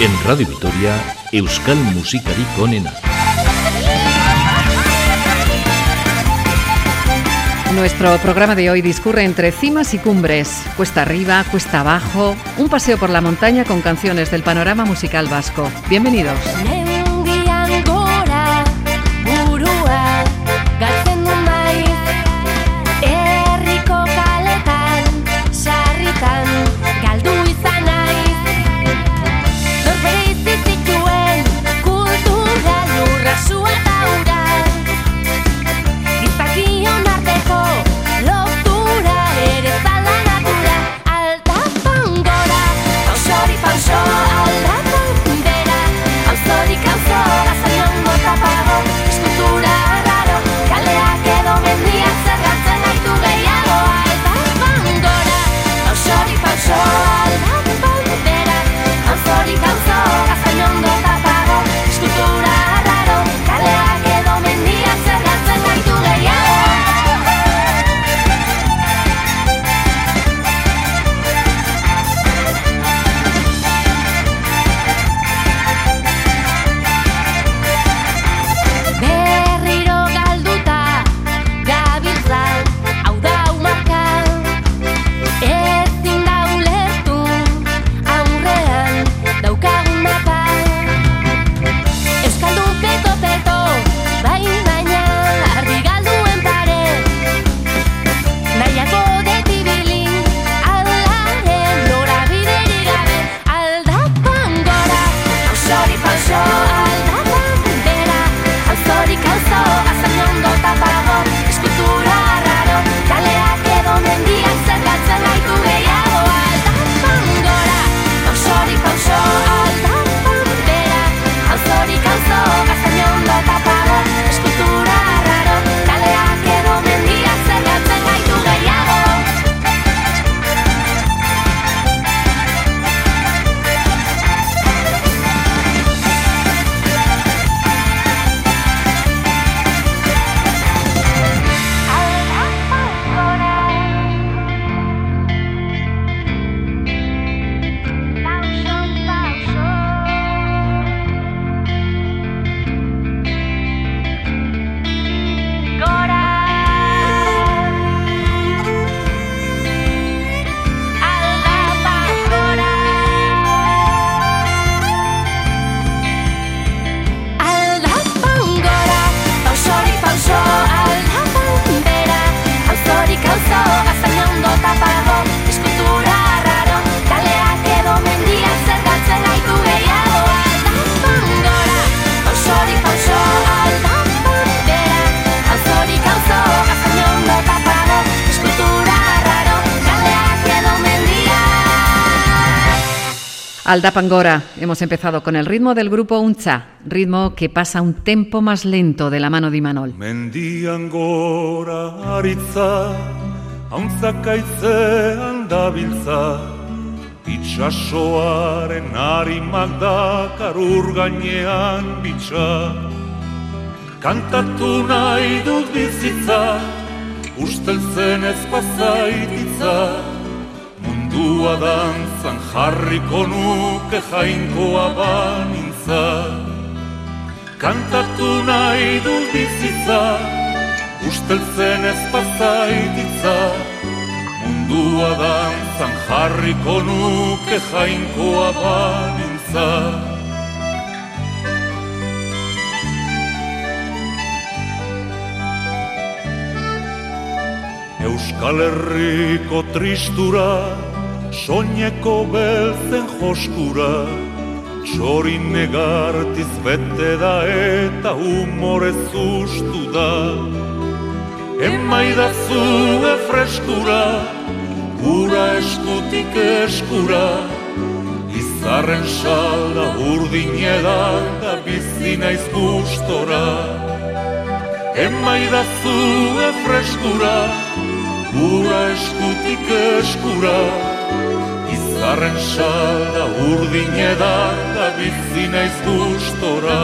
En Radio Vitoria, Euskal Musikarik. Nuestro programa de hoy discurre entre cimas y cumbres, cuesta arriba, cuesta abajo, un paseo por la montaña con canciones del panorama musical vasco. Bienvenidos. Aldapangora, hemos empezado con el ritmo del grupo Uncha, ritmo que pasa un tempo más lento de la mano de Imanol. Mendian gora aritza, hauntzak aitzean dabiltza, itxasoaren harimak dakar ur gainean bitxa. Kantatu nahi dut bizitza, usteltzen ez pazaititza, mundua dantzan jarriko nuke jainkoa banintza. Kantatu nahi dut bizitza, usteltzen ez pazaititza, mundua dantzan jarriko nuke jainkoa banintza. Euskal Herriko tristura, soineko beltzen joskura, Txorin negartiz bete da eta humorez ustu da. Emaidazue freskura, gura eskutik eskura Izarren salda urdin edan da bizi naiz gustora. Emaidazue freskura, gura eskutik eskura Izarren salda urdin edan da bizi naiz gustora.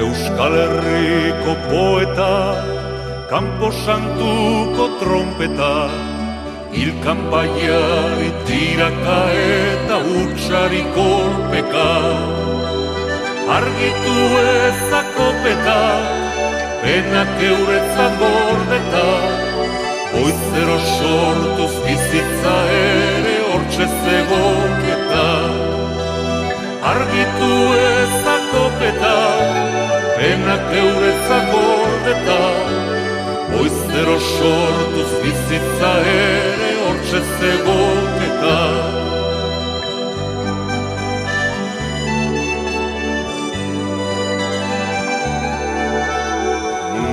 Euskal Herriko poeta Kampo santuko trompeta Ilkan baiari tiraka eta utxari kolpeka. Argitu ezako peta Penak euretzak gordeta Oizero sortuz bizitza ere hortxe zegoketa. Argitu ezako peta Penak euretzak gordeta Oizero sortuz bizitza ere hortxe zegoketa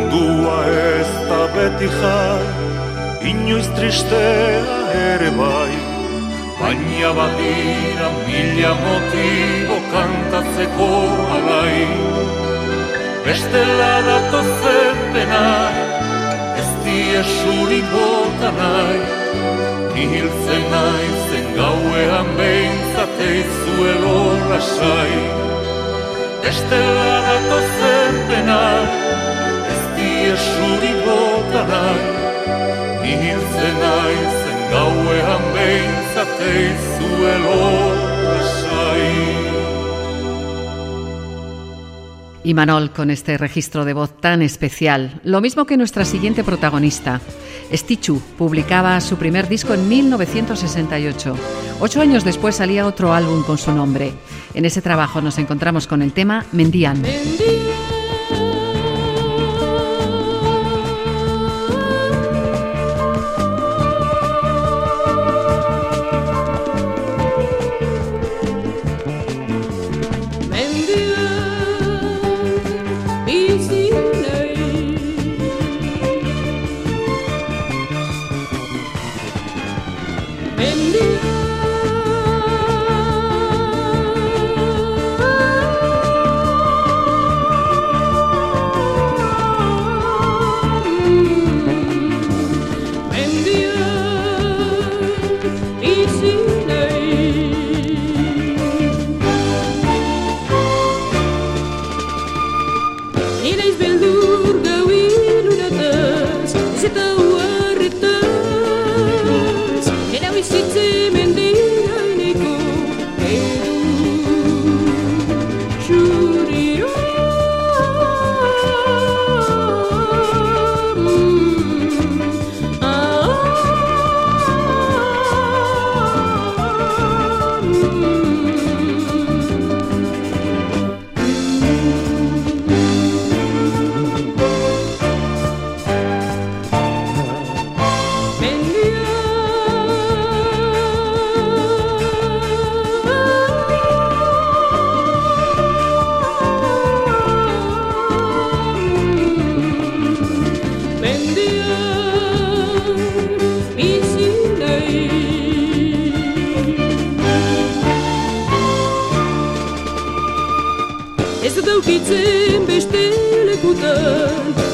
Mundua ez da beti jai, inoiz tristea ere bai. Baina badira mila motibo kantatzeko alai. Bestela dato zetena, ez die suri bota nahi. Nihiltzen nahi zen gauean behintzate izuelo lasai. Bestela dato zetena, Y Manol con este registro de voz tan especial, lo mismo que nuestra siguiente protagonista. Stichu publicaba su primer disco en 1968. Ocho años después salía otro álbum con su nombre. En ese trabajo nos encontramos con el tema Mendian.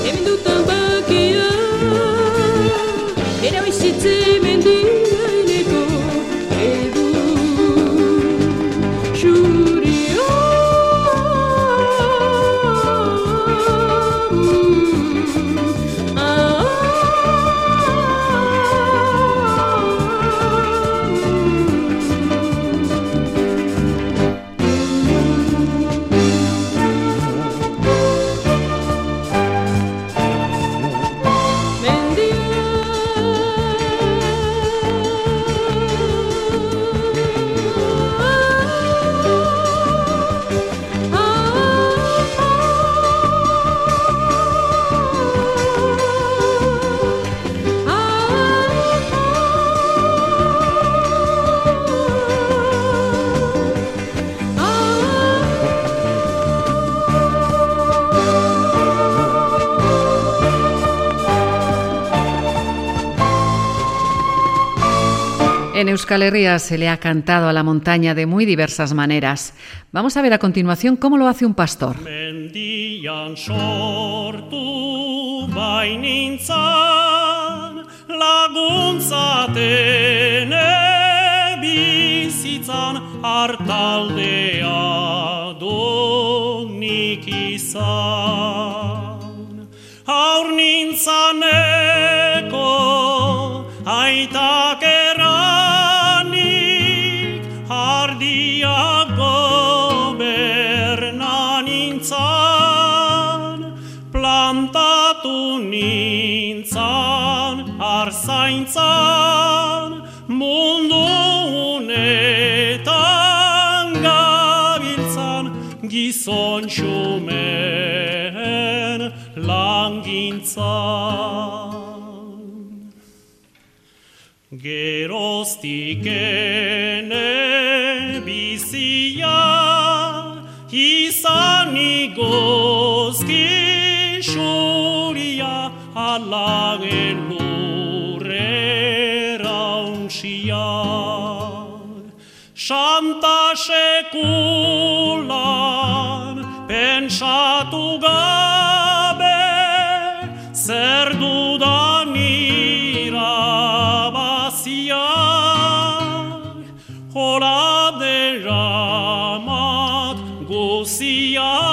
En Euskal Herria se le ha cantado a la montaña de muy diversas maneras. Vamos a ver a continuación cómo lo hace un pastor. Donik izan. Gizon xumen langintzan Geroztik ene bizia izan igozki xuria alagen lurrera unxia. Santa sekulan pentsatu gabe zer dudan irabazia hola deramat guzia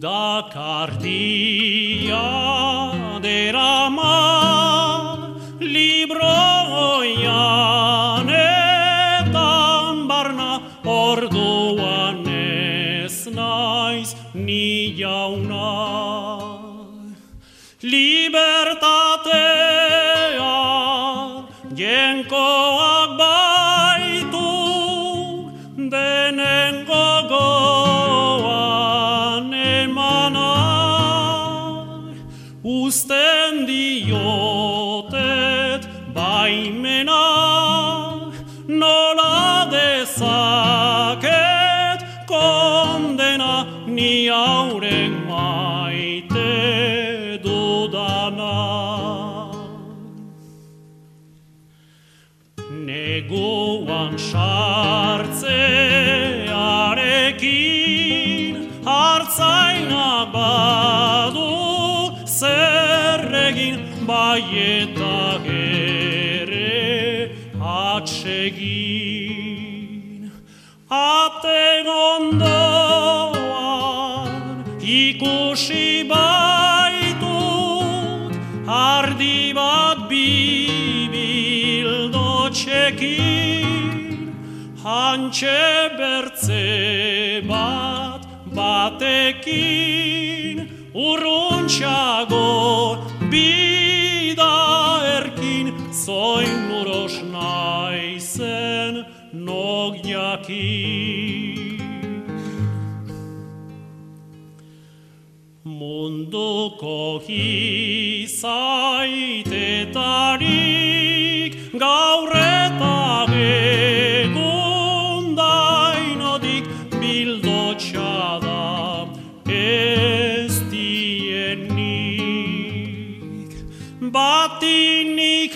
Udakardia derama libroian etan barna orduan ez naiz ni jauna. Libertatea hantxe bertze bat batekin urruntxago bida erkin zoin uros naizen nog jakin. Munduko hizaitetarik bildotxada ez dienik. Batinik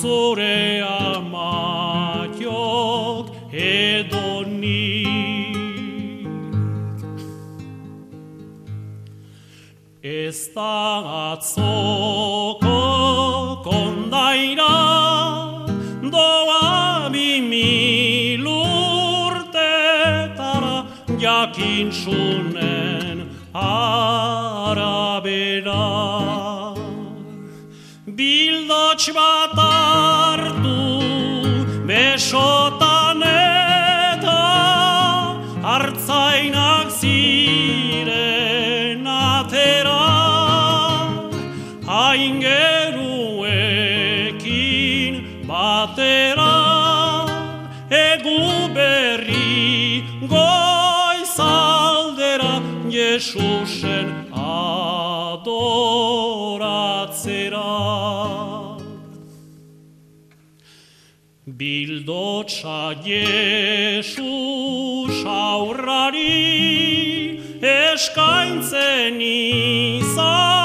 zure amatiok edonik Ez da atzoko kondaira doa bimil urtetara jakintzunen arabera. Bildotx bat besotan eta hartzainak ziren atera. Aingeruekin batera egu berri goizaldera Jesusen Bildotsa Jesus aurrari eskaintzen izan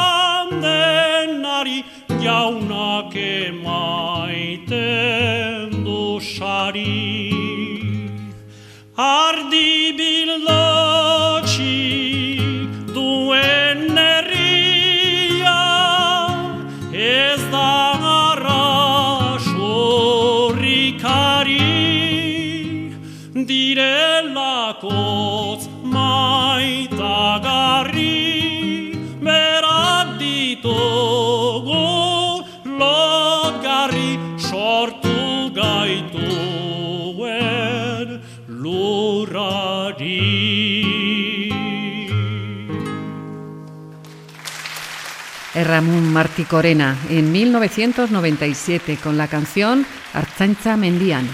Ramón Martí Corena en 1997 con la canción Artzaintza Mendian.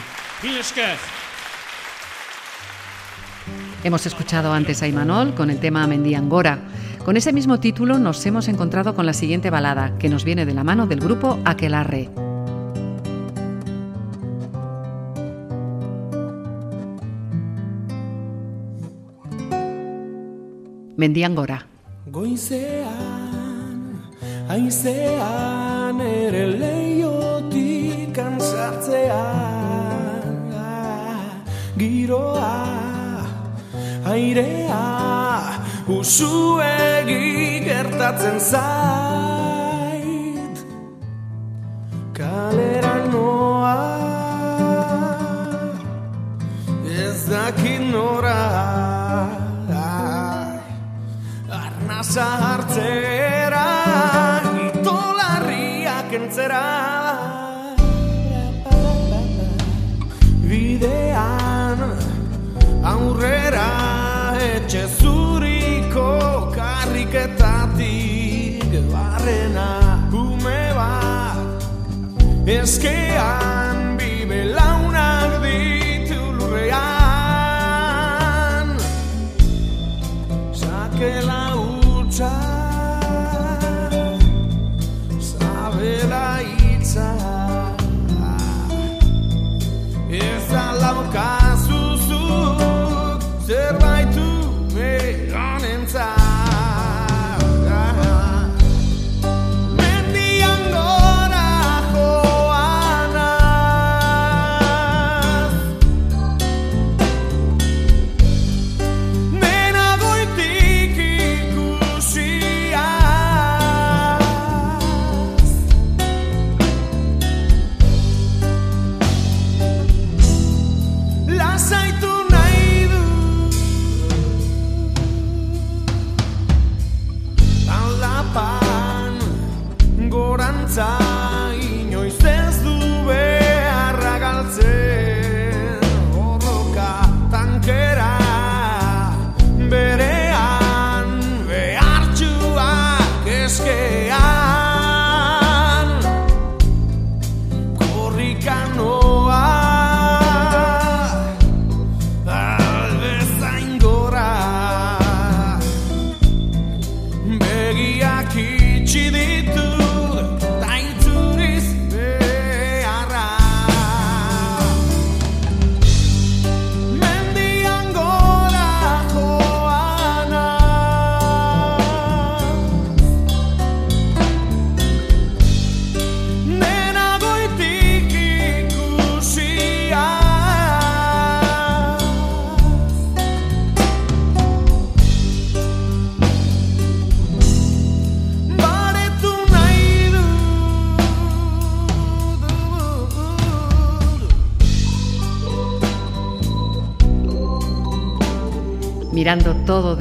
Hemos escuchado antes a Imanol con el tema Mendiangora. Con ese mismo título nos hemos encontrado con la siguiente balada, que nos viene de la mano del grupo Aquelarre. Mendiangora. Goizean, aizean, ere leiotik kantzartzean Giroa, airea, usuegi gertatzen zait. Kalera noa, ez dakit nora Arnasa entzera Bidean, aurrera, etxe zuriko karriketatik Barrena, hume bat, eskean,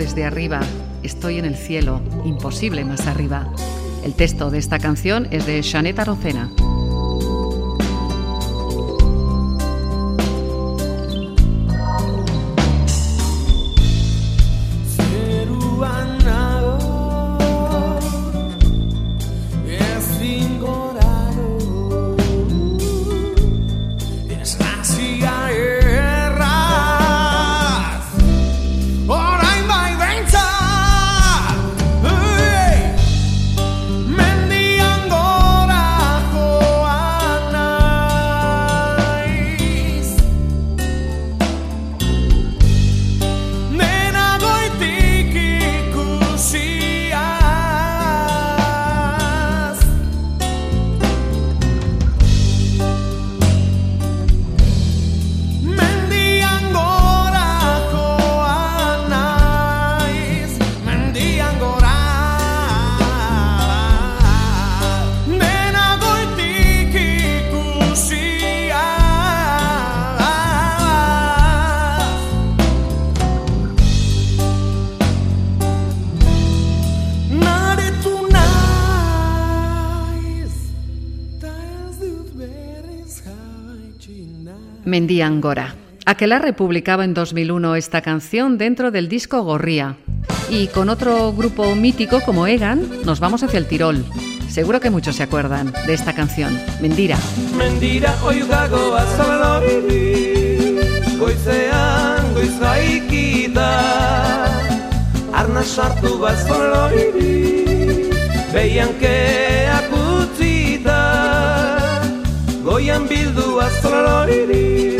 desde arriba, estoy en el cielo, imposible más arriba. El texto de esta canción es de Shanet Arocena. Mendían Gora. Aquelarre publicaba en 2001 esta canción dentro del disco Gorría. Y con otro grupo mítico como Egan, nos vamos hacia el Tirol. Seguro que muchos se acuerdan de esta canción, Mendira. Mendira Goizean goiz jaikita Arna sartu bazolori Behiankeak utzita Goian bildu azalori Bidean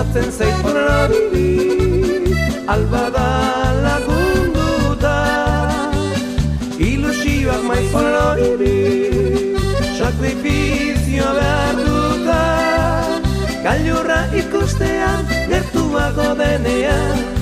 Gustatzen zaitorri Albada lagundu da. Ilusioak maiz Sakrifizioa behar duta Gailurra ikustean Gertuago denean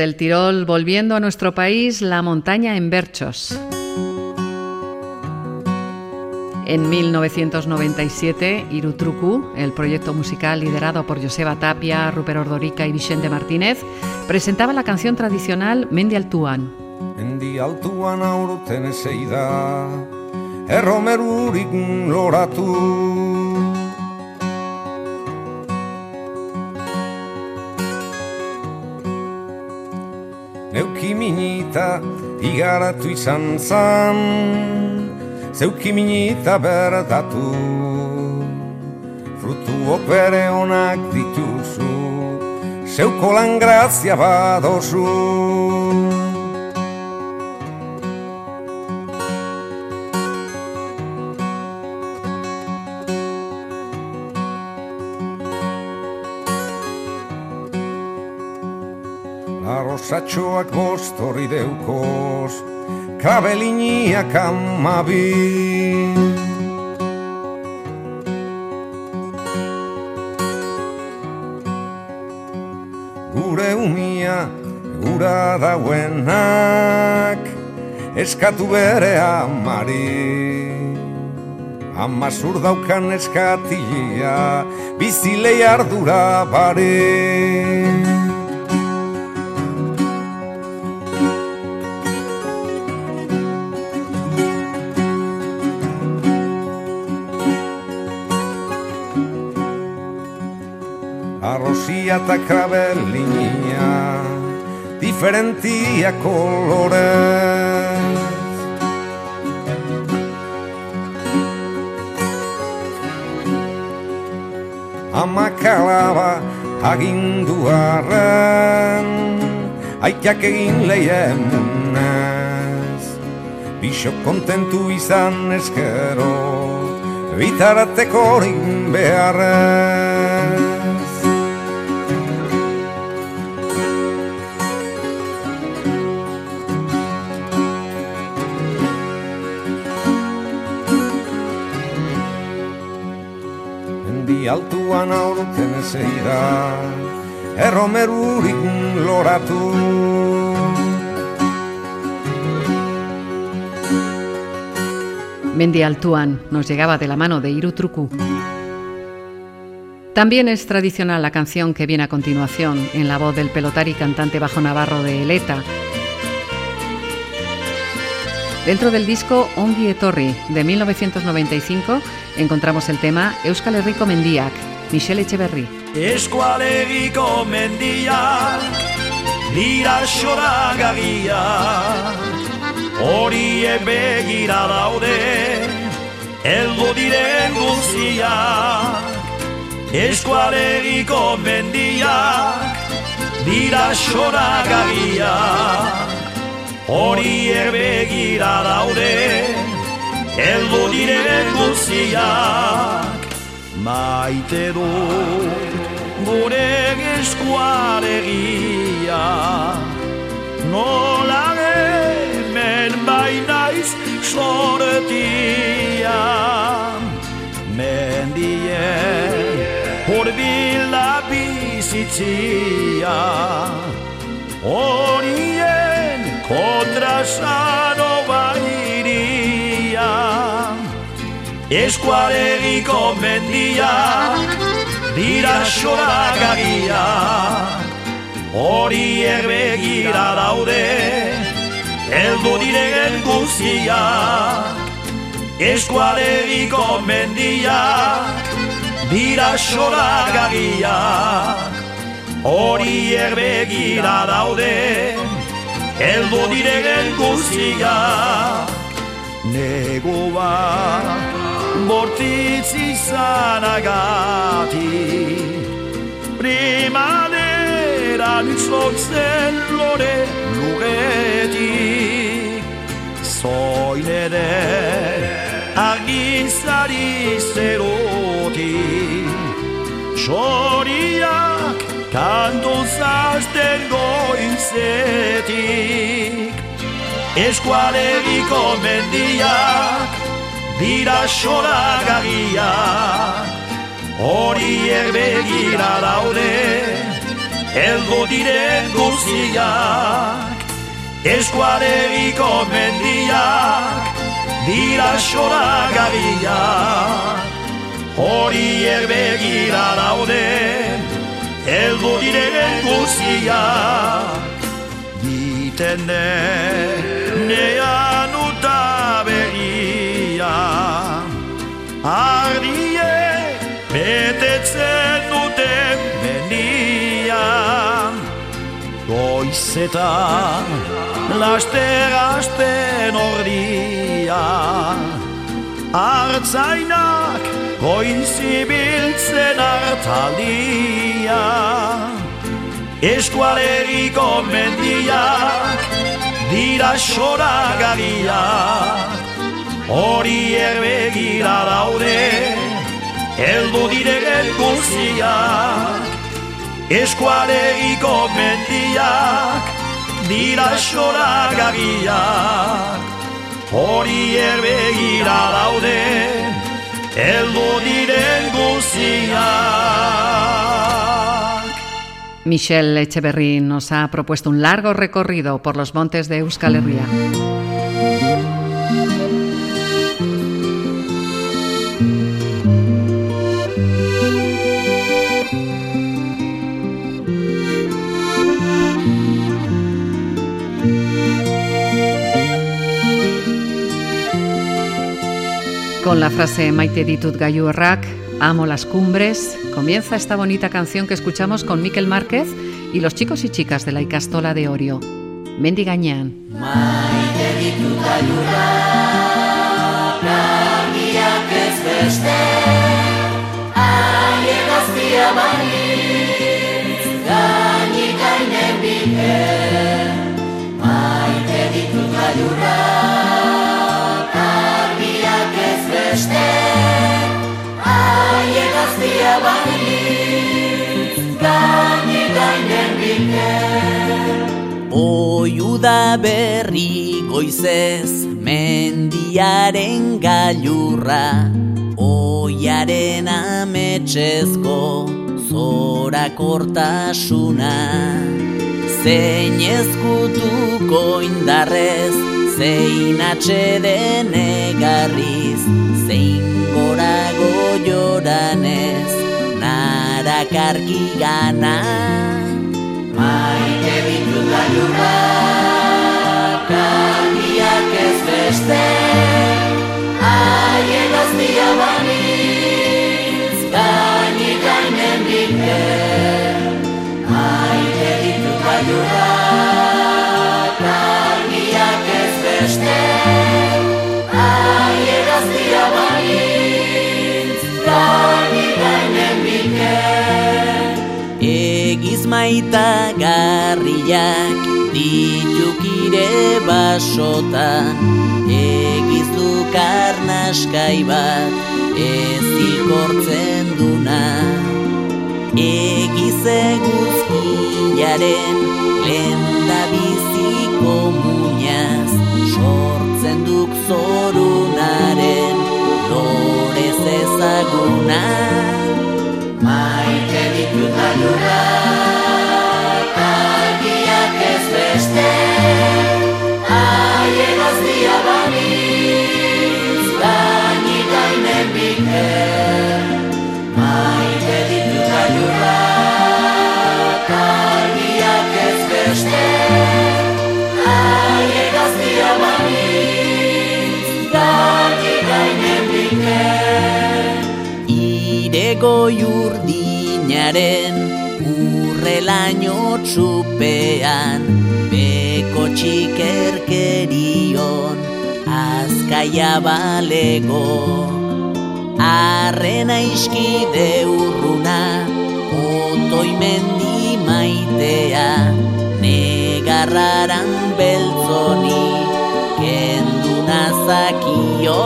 desde el Tirol, volviendo a nuestro país, la montaña en Berchos. En 1997, Irutruku, el proyecto musical liderado por Joseba Tapia, Rupert Ordorica y Vicente Martínez, presentaba la canción tradicional Mendi Altuan. Mendi altuan aurten da Erromerurik loratu minita igaratu izan zan Zeuki minita berdatu. Frutuok bere onak dituzu Zeuko lan grazia badozu Arrosatxoak bost horri deukoz Krabeliniak amabi Gure umia gura dauenak Eskatu bere amari. Amazur daukan eskatia Bizilei ardura bare Arrosia eta krabelinia Diferentia kolorez Amakalaba agindu arren Aitak egin lehemunez Bixo kontentu izan eskero Bitarateko egin beharrez altuan aurten loratu Mendi Altuan nos llegaba de la mano de Iru Truku. También es tradicional la canción que viene a continuación, en la voz del pelotar y cantante bajo navarro de Eleta. Dentro del disco Ongi Etorri de 1995 encontramos el tema Euskal Herriko Mendiak, Michelle Echeverry. Eskualegiko mendiak dira xoragarriak Horie begira daude Eldu diren guztiak. Eskualegiko mendiak dira xoragarriak Horie begira daude Eldu diren guztiak. Maite dut gure eskuaregia Nola hemen bainaiz sortia Mendien horbila bizitzia. Horien kontrasano Eskuaregiko mendia dira xoragarria Horiek begira daude Eldu diren guztiak Eskuaregiko mendiak dira xoragarriak Horiek begira daude Eldu diren guztiak Negoa bortitz izanagatik Primaderan sortzen lore lugetik Zoin ere argizari zerotik Xoriak kantu zazten goizetik Eskualegiko mendiak dira xoragarriak Horiek begira daude. Elgo diren guztiak Eskualegiko mendiak dira xoragarriak Horiek begira daude Elgo diren guztiak. Giten nean Ardie betetzen duten benia Goizetan laster asten ordia Artzainak goizibiltzen hartaldia Eskualeriko mendiak dira xoragarriak Horiek begira daude Eldu diren guztiak Eskualeriko mendiak dira xoragarriak Horiek begira daude Eldu diren guztiak Michelle Echeverry nos ha propuesto un largo recorrido por los montes de Euskal Herria. Con la frase Maite ditut gaiuerrak, amo las cumbres, comienza esta bonita canción que escuchamos con Miquel Márquez y los chicos y chicas de la Icastola de Orio. Mendi gainean. Maite ditut argiak ez beste, aiegaztia balitz, gainik gainen bike. Maite ditut gaiurak, Oiu da berri goizez mendiaren gailurra. Oiaren ametsezko zora kortasuna Zein ezkutuko indarrez, zein atxeden egarriz Zein gorago joranez, narakarki gana. Maite ditut gailurrak, argiak ez beste. Haien aztia banitz, gainik gainen dike Maite ditut gailurrak, argiak ez beste Egiz maita garriak ditukire basotan. Egiz du karnaskai bat ez ikortzen duna. Egiz eguzkiaren lenda biziko muñaz Sortzen duk zorunaren lorez ezaguna Maite ditut gailurrak, argiak ez beste Haien aztia banitz, gainik gainen bike Maite ditut gailurrak, argiak ez beste Haien aztia banitz, gainik gainen bike Irego jurdinaren urrelaino txupean Beko txikerkerion azkaia balego. Arrena iskide urruna otoi mendi maitea Negarraran beltzoni kendu nazakio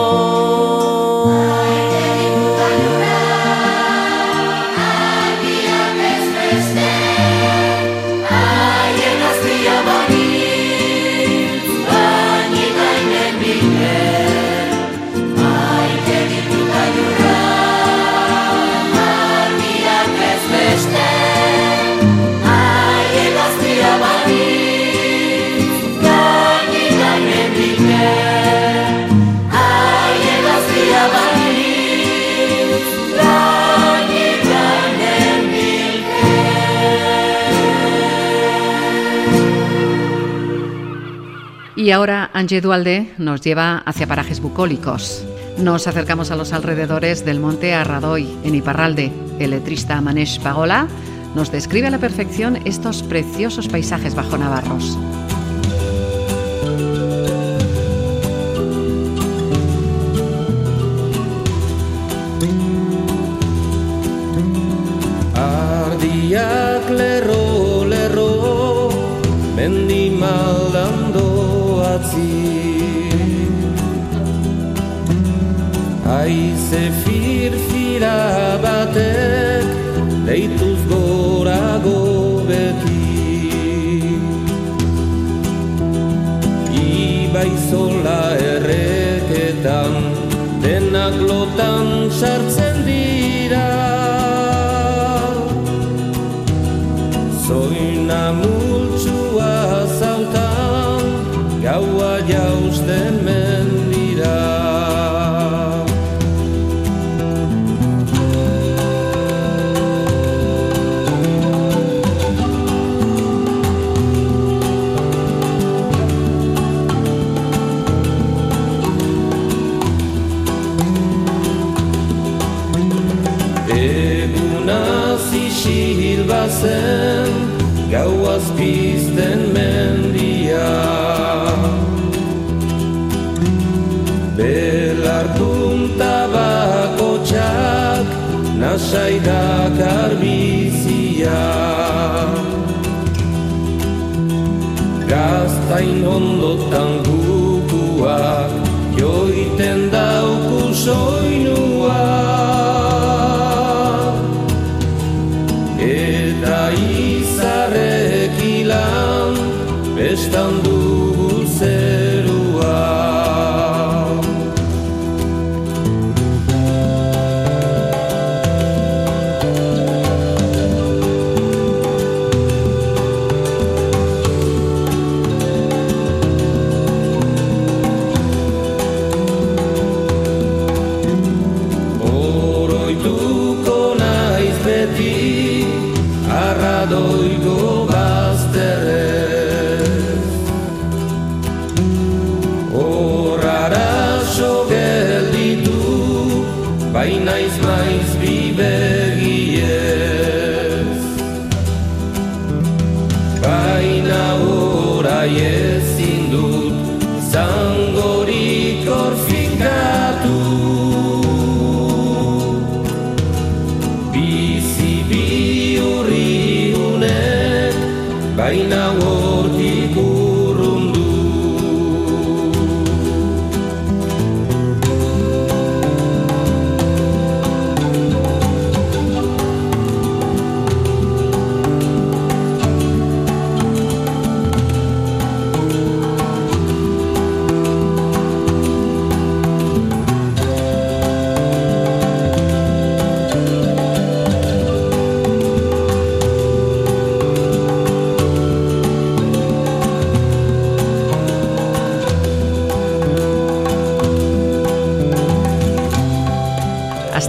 Y ahora Angie Dualde nos lleva hacia parajes bucólicos. Nos acercamos a los alrededores del monte Arradoy, en Iparralde. El letrista Manesh Pagola nos describe a la perfección estos preciosos paisajes bajo Navarros. Ardiak lerro, lerro, Haize firfira batek, leituz gorago beti Ibai zola erreketan, denak lotan sartzen dira. Zoina multsua Belar punta bako txak, nasai dakar bizia. Gaztain ondotan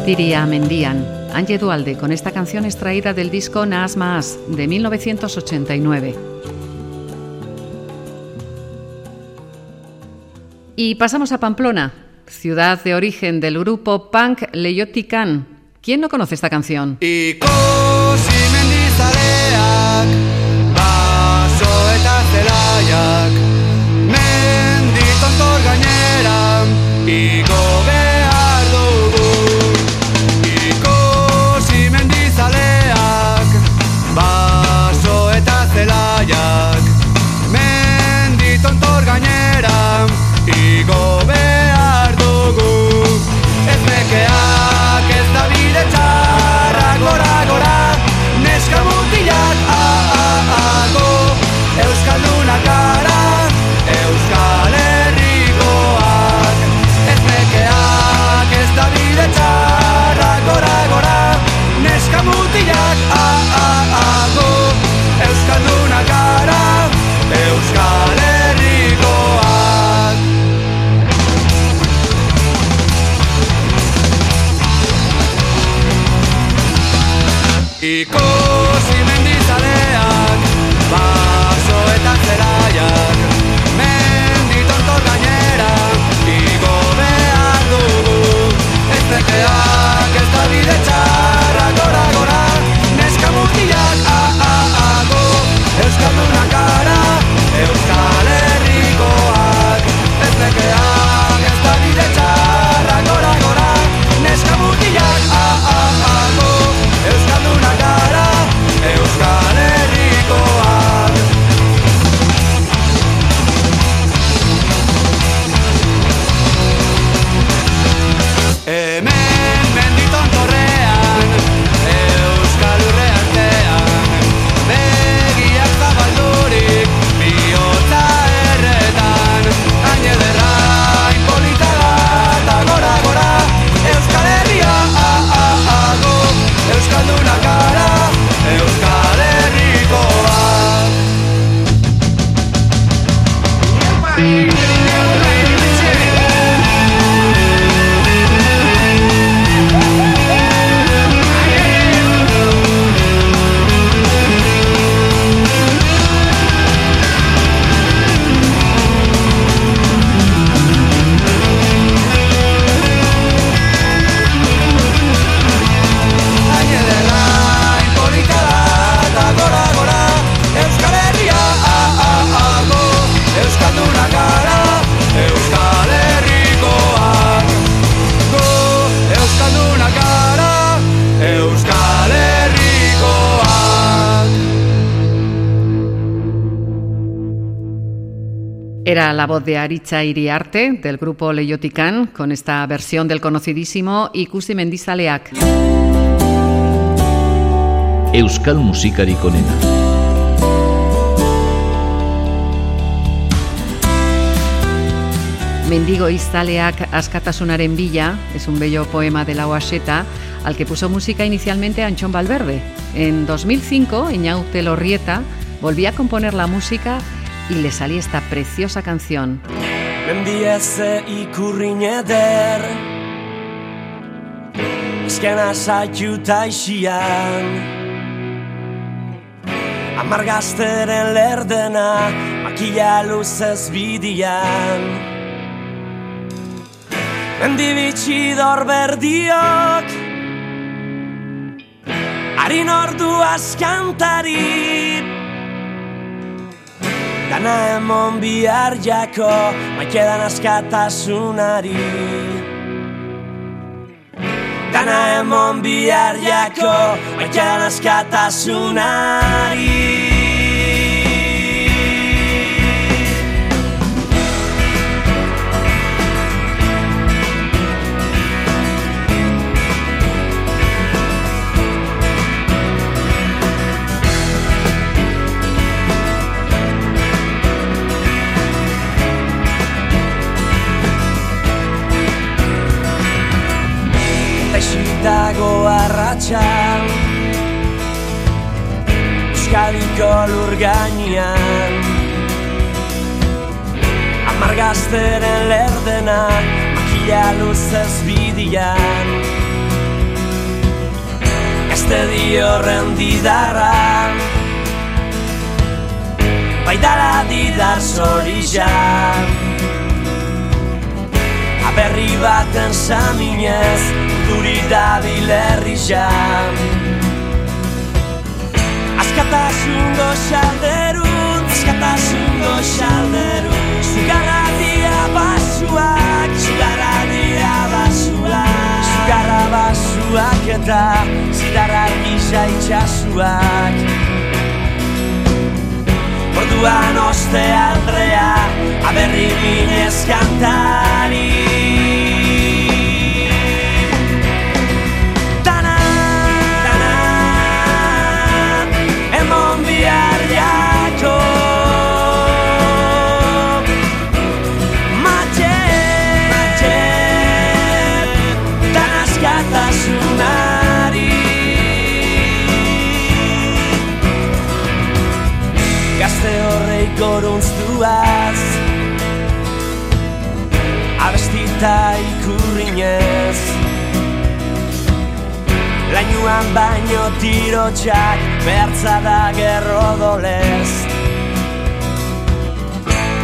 Astiria Mendian, Ángel Dualde, con esta canción extraída del disco Naas Más de 1989. Y pasamos a Pamplona, ciudad de origen del grupo punk Leiotican. ¿Quién no conoce esta canción? México. Sin Era la voz de Aritza Iriarte, del grupo Leiotican, con esta versión del conocidísimo Ikusi Mendizaleak. Euskal musikarik onena. Mendigo Izaleak Askatasunaren Villa es un bello poema de la Oaseta al que puso música inicialmente Anchón Valverde. En 2005, Iñaute Lorrieta volvía a componer la música y le salía esta preciosa canción. Mendiez ikurrin eder Ezkena saituta isian Amargazteren lerdena Makila luzez bidian Mendibitsi dorberdiok Harin ordu askantari Dana emon bihar jako Maikedan askatasunari. Dana emon bihar jako Maikedan askatasunari arratxan Euskadiko lur gainean Amargazteren lerdenak Makila luzez bidian. Gazte dio rendidarra Baidara didar zorizan Aberri baten saminez urduri dabil herri jam. Askatasun goxalderun, askatasun goxalderun Zugarra dia basuak, zugarra dia basuak Zugarra basuak eta zidarra gisa itxasuak Orduan oste aldrea, aberri minez kantari Abestita ikurrinez Lainuan baino tirotxak Bertza da gerro dolez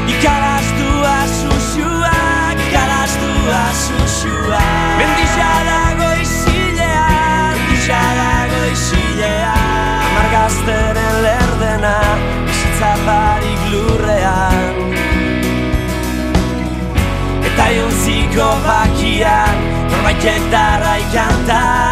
Ikaraztua susuak Ikaraztua susuak. Mendisa dago izilean Mendisa dago izilean Amargazteren lerdena Zaparik lurrean jontziko bakian Norbaitek darrai kantari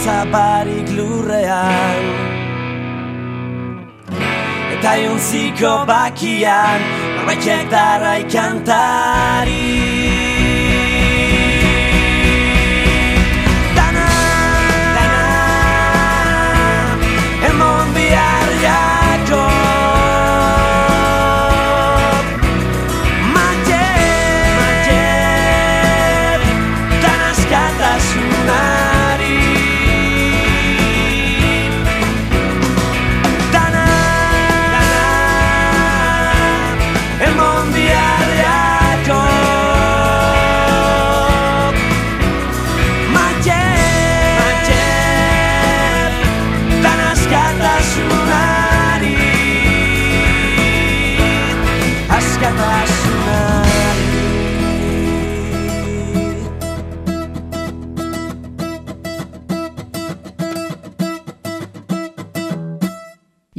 Bizitza barik lurrean. Eta jontziko bakian Norbaitek darrai kantari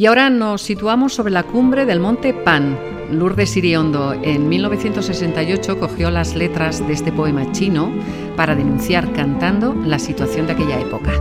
Y ahora nos situamos sobre la cumbre del monte Pan. Lourdes Iriondo en 1968 cogió las letras de este poema chino para denunciar cantando la situación de aquella época.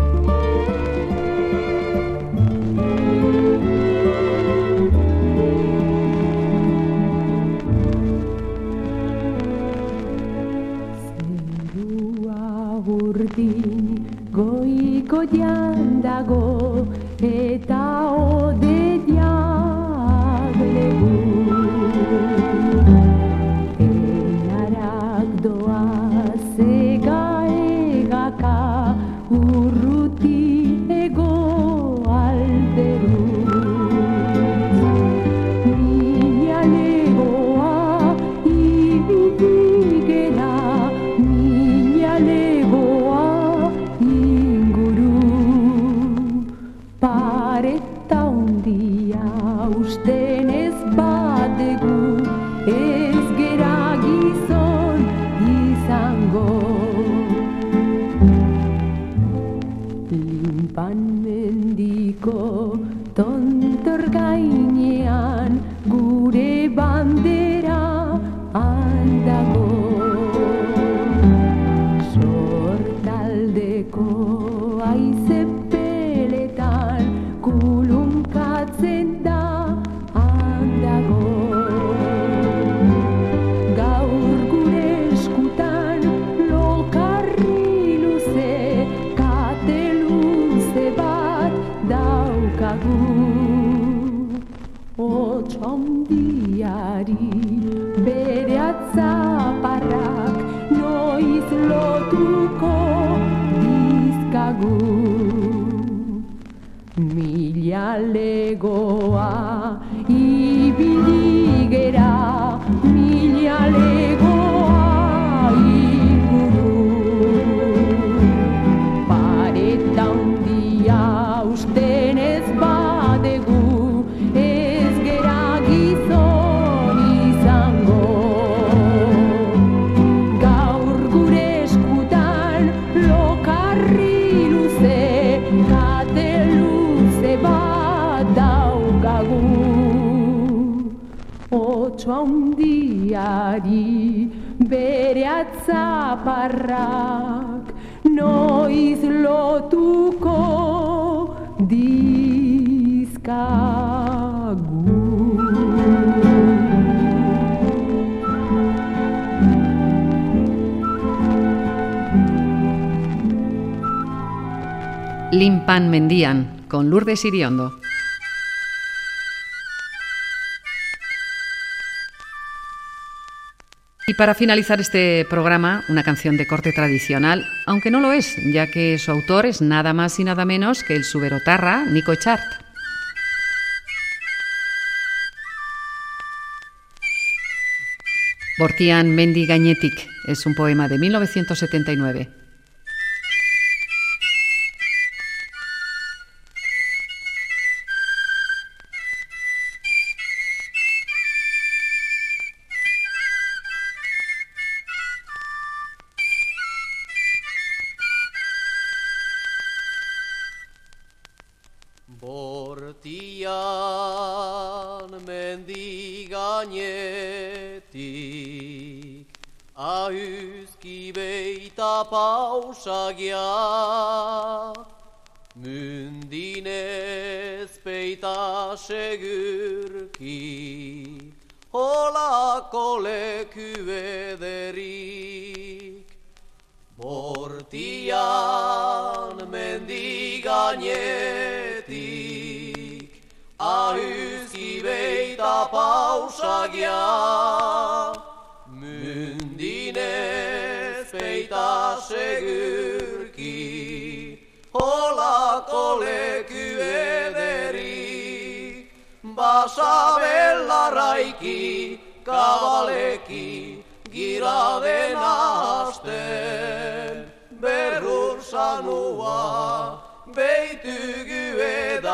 Limpan Mendían con Lourdes Iriondo. Y para finalizar este programa, una canción de corte tradicional, aunque no lo es, ya que su autor es nada más y nada menos que el suberotarra Nico Chart. Bortian Mendi Gainetik es un poema de 1979.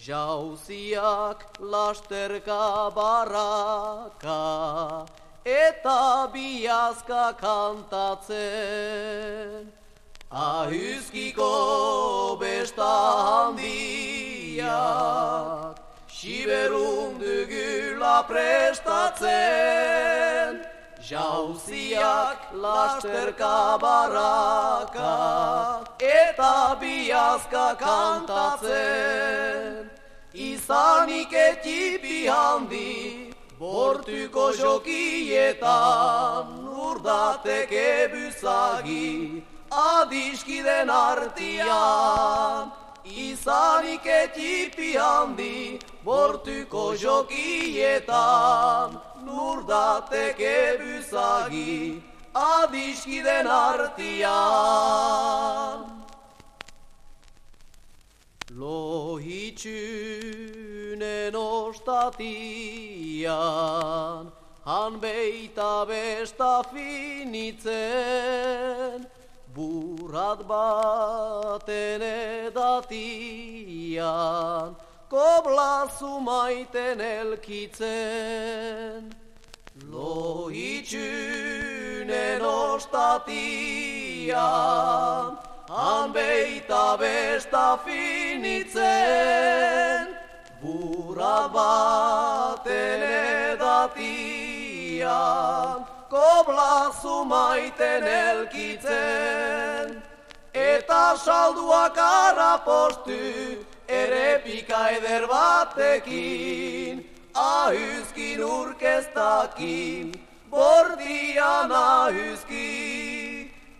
Jauziak lasterka baraka Eta biazka kantatzen. Ahuzkiko besta handia Siberun dugula prestatzen. Jauziak lasterka baraka eta biazka kantatzen izanik etipi handi bortuko jokietan urdateke buzagi adiskiden artian izanik etipi handi bortuko jokietan nurdateke buzagi adiskiden artian Lohitxunen ostatian Han beita besta finitzen Burat baten edatian Koblazu maiten elkitzen. Lohitxunen ostatian Han beita besta finitzen Bura baten edatian Koblazu maiten elkitzen. Eta salduak arapostu Erepika eder batekin Ahuzkin urkestakin Bordian ahuzkin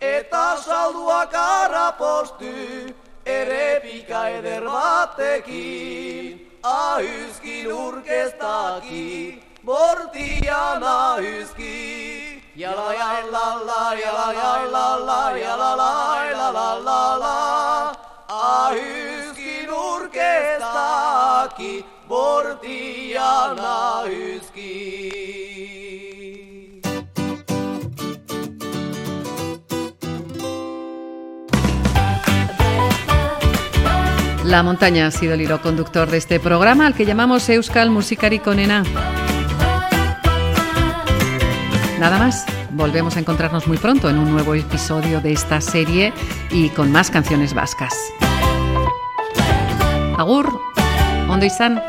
Eta salduak arapostu Erepika eder batekin. Ahuzkin urkestaki Bortian ahuzki Yala ya la la yala ya la la yala la la la la. La urkestaki Bortian ahuzki La montaña ha sido el hilo conductor de este programa al que llamamos Euskal Musikari Konena. Nada más, volvemos a encontrarnos muy pronto en un nuevo episodio de esta serie y con más canciones vascas. Agur, ondo izan.